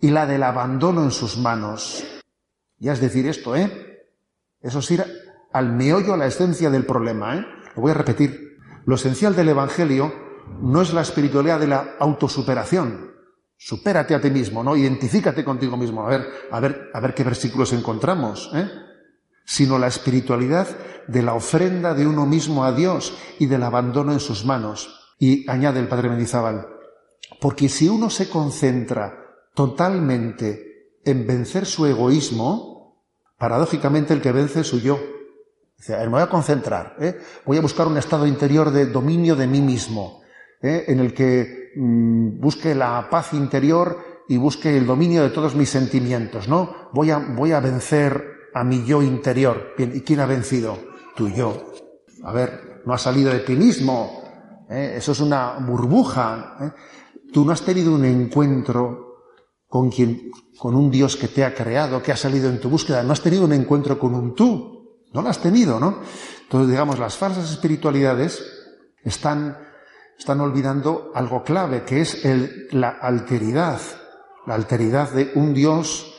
S2: y la del abandono en sus manos. Ya es decir esto, ¿eh? Eso es ir al meollo, a la esencia del problema. ¿eh? Lo voy a repetir. Lo esencial del Evangelio no es la espiritualidad de la autosuperación. Supérate a ti mismo, ¿no? Identifícate contigo mismo. A ver, a ver, a ver qué versículos encontramos, ¿eh? Sino la espiritualidad de la ofrenda de uno mismo a Dios y del abandono en sus manos. Y añade el padre Mendizábal, porque si uno se concentra totalmente en vencer su egoísmo, paradójicamente el que vence es su yo. Dice, me voy a concentrar, ¿eh? voy a buscar un estado interior de dominio de mí mismo, ¿eh? en el que mm, busque la paz interior y busque el dominio de todos mis sentimientos, ¿no? Voy a, voy a vencer a mi yo interior. ¿y quién ha vencido? Tu yo. A ver, no ha salido de ti mismo. ¿eh? Eso es una burbuja. Tú no has tenido un encuentro con quien, con un Dios que te ha creado, que ha salido en tu búsqueda. No has tenido un encuentro con un tú. No lo has tenido, ¿no? Entonces, digamos, las falsas espiritualidades están, están olvidando algo clave, que es el, la alteridad. La alteridad de un Dios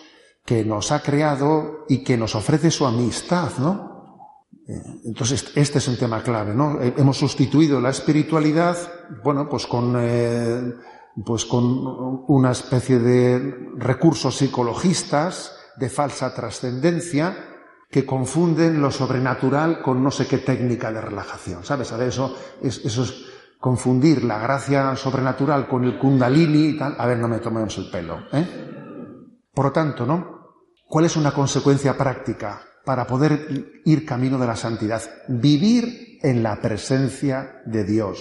S2: que nos ha creado y que nos ofrece su amistad, ¿no? Eh, entonces, este es un tema clave, ¿no? Hemos sustituido la espiritualidad, bueno, pues con eh, pues con una especie de recursos psicologistas de falsa trascendencia que confunden lo sobrenatural con no sé qué técnica de relajación. ¿Sabes? A ver, eso es, eso es confundir la gracia sobrenatural con el kundalini y tal. A ver, no me tomemos el pelo. ¿eh? Por lo tanto, ¿no? ¿Cuál es una consecuencia práctica para poder ir camino de la santidad? Vivir en la presencia de Dios.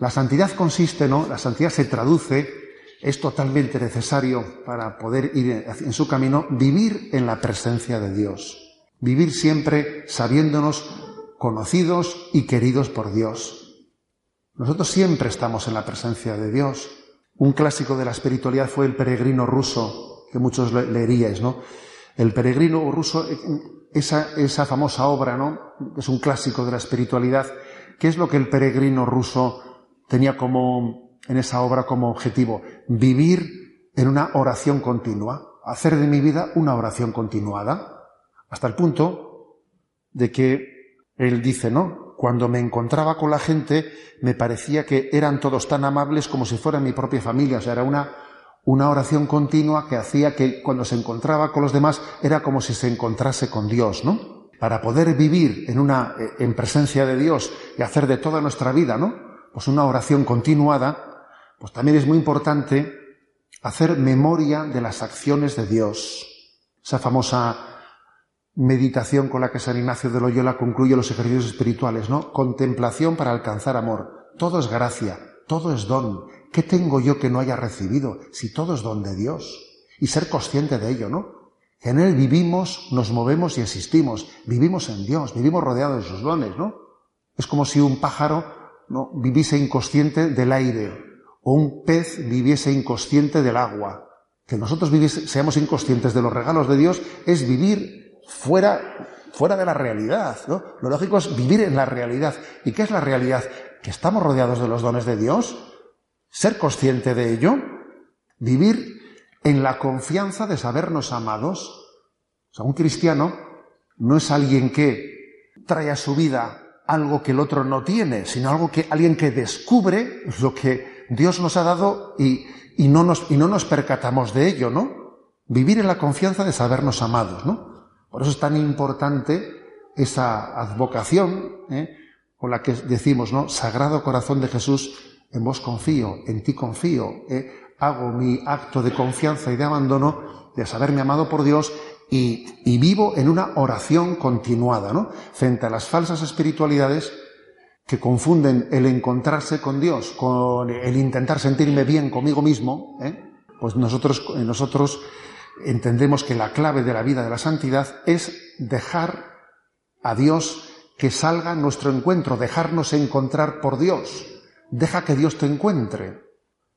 S2: La santidad consiste, ¿no? La santidad se traduce, es totalmente necesario para poder ir en su camino, vivir en la presencia de Dios. Vivir siempre sabiéndonos conocidos y queridos por Dios. Nosotros siempre estamos en la presencia de Dios. Un clásico de la espiritualidad fue el peregrino ruso, que muchos leeríais, ¿no? El peregrino ruso, esa, esa famosa obra, ¿no? Es un clásico de la espiritualidad. ¿Qué es lo que el peregrino ruso tenía como, en esa obra como objetivo, vivir en una oración continua, hacer de mi vida una oración continuada, hasta el punto de que él dice, ¿no? Cuando me encontraba con la gente, me parecía que eran todos tan amables como si fueran mi propia familia, o sea, era una, una oración continua que hacía que cuando se encontraba con los demás era como si se encontrase con Dios, ¿no? Para poder vivir en una, en presencia de Dios y hacer de toda nuestra vida, ¿no? pues una oración continuada, pues también es muy importante hacer memoria de las acciones de Dios. Esa famosa meditación con la que San Ignacio de Loyola concluye los ejercicios espirituales, ¿no? Contemplación para alcanzar amor. Todo es gracia, todo es don. ¿Qué tengo yo que no haya recibido si todo es don de Dios? Y ser consciente de ello, ¿no? En Él vivimos, nos movemos y existimos. Vivimos en Dios, vivimos rodeados de sus dones, ¿no? Es como si un pájaro ¿no? viviese inconsciente del aire o un pez viviese inconsciente del agua. Que nosotros seamos inconscientes de los regalos de Dios es vivir fuera, fuera de la realidad. ¿no? Lo lógico es vivir en la realidad. ¿Y qué es la realidad? Que estamos rodeados de los dones de Dios, ser consciente de ello, vivir en la confianza de sabernos amados. Un cristiano no es alguien que trae a su vida algo que el otro no tiene, sino algo que alguien que descubre lo que Dios nos ha dado y, y, no, nos, y no nos percatamos de ello, ¿no? Vivir en la confianza de sabernos amados, ¿no? Por eso es tan importante esa advocación ¿eh? con la que decimos, ¿no? Sagrado corazón de Jesús, en vos confío, en ti confío, ¿eh? hago mi acto de confianza y de abandono, de saberme amado por Dios y, vivo en una oración continuada, ¿no? Frente a las falsas espiritualidades que confunden el encontrarse con Dios con el intentar sentirme bien conmigo mismo, ¿eh? pues nosotros, nosotros entendemos que la clave de la vida de la santidad es dejar a Dios que salga nuestro encuentro, dejarnos encontrar por Dios. Deja que Dios te encuentre.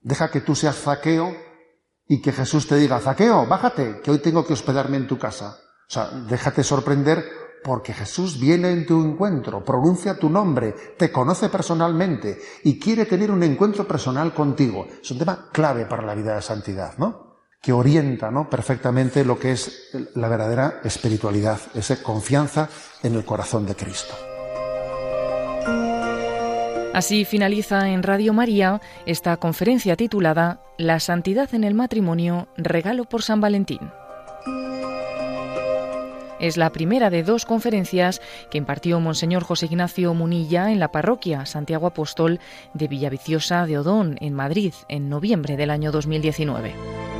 S2: Deja que tú seas zaqueo y que Jesús te diga, Zaqueo, bájate, que hoy tengo que hospedarme en tu casa. O sea, déjate sorprender porque Jesús viene en tu encuentro, pronuncia tu nombre, te conoce personalmente y quiere tener un encuentro personal contigo. Es un tema clave para la vida de santidad, ¿no? que orienta ¿no? perfectamente lo que es la verdadera espiritualidad, esa confianza en el corazón de Cristo.
S1: Así finaliza en Radio María esta conferencia titulada La santidad en el matrimonio, regalo por San Valentín. Es la primera de dos conferencias que impartió Monseñor José Ignacio Munilla en la parroquia Santiago Apóstol de Villaviciosa de Odón, en Madrid, en noviembre del año 2019.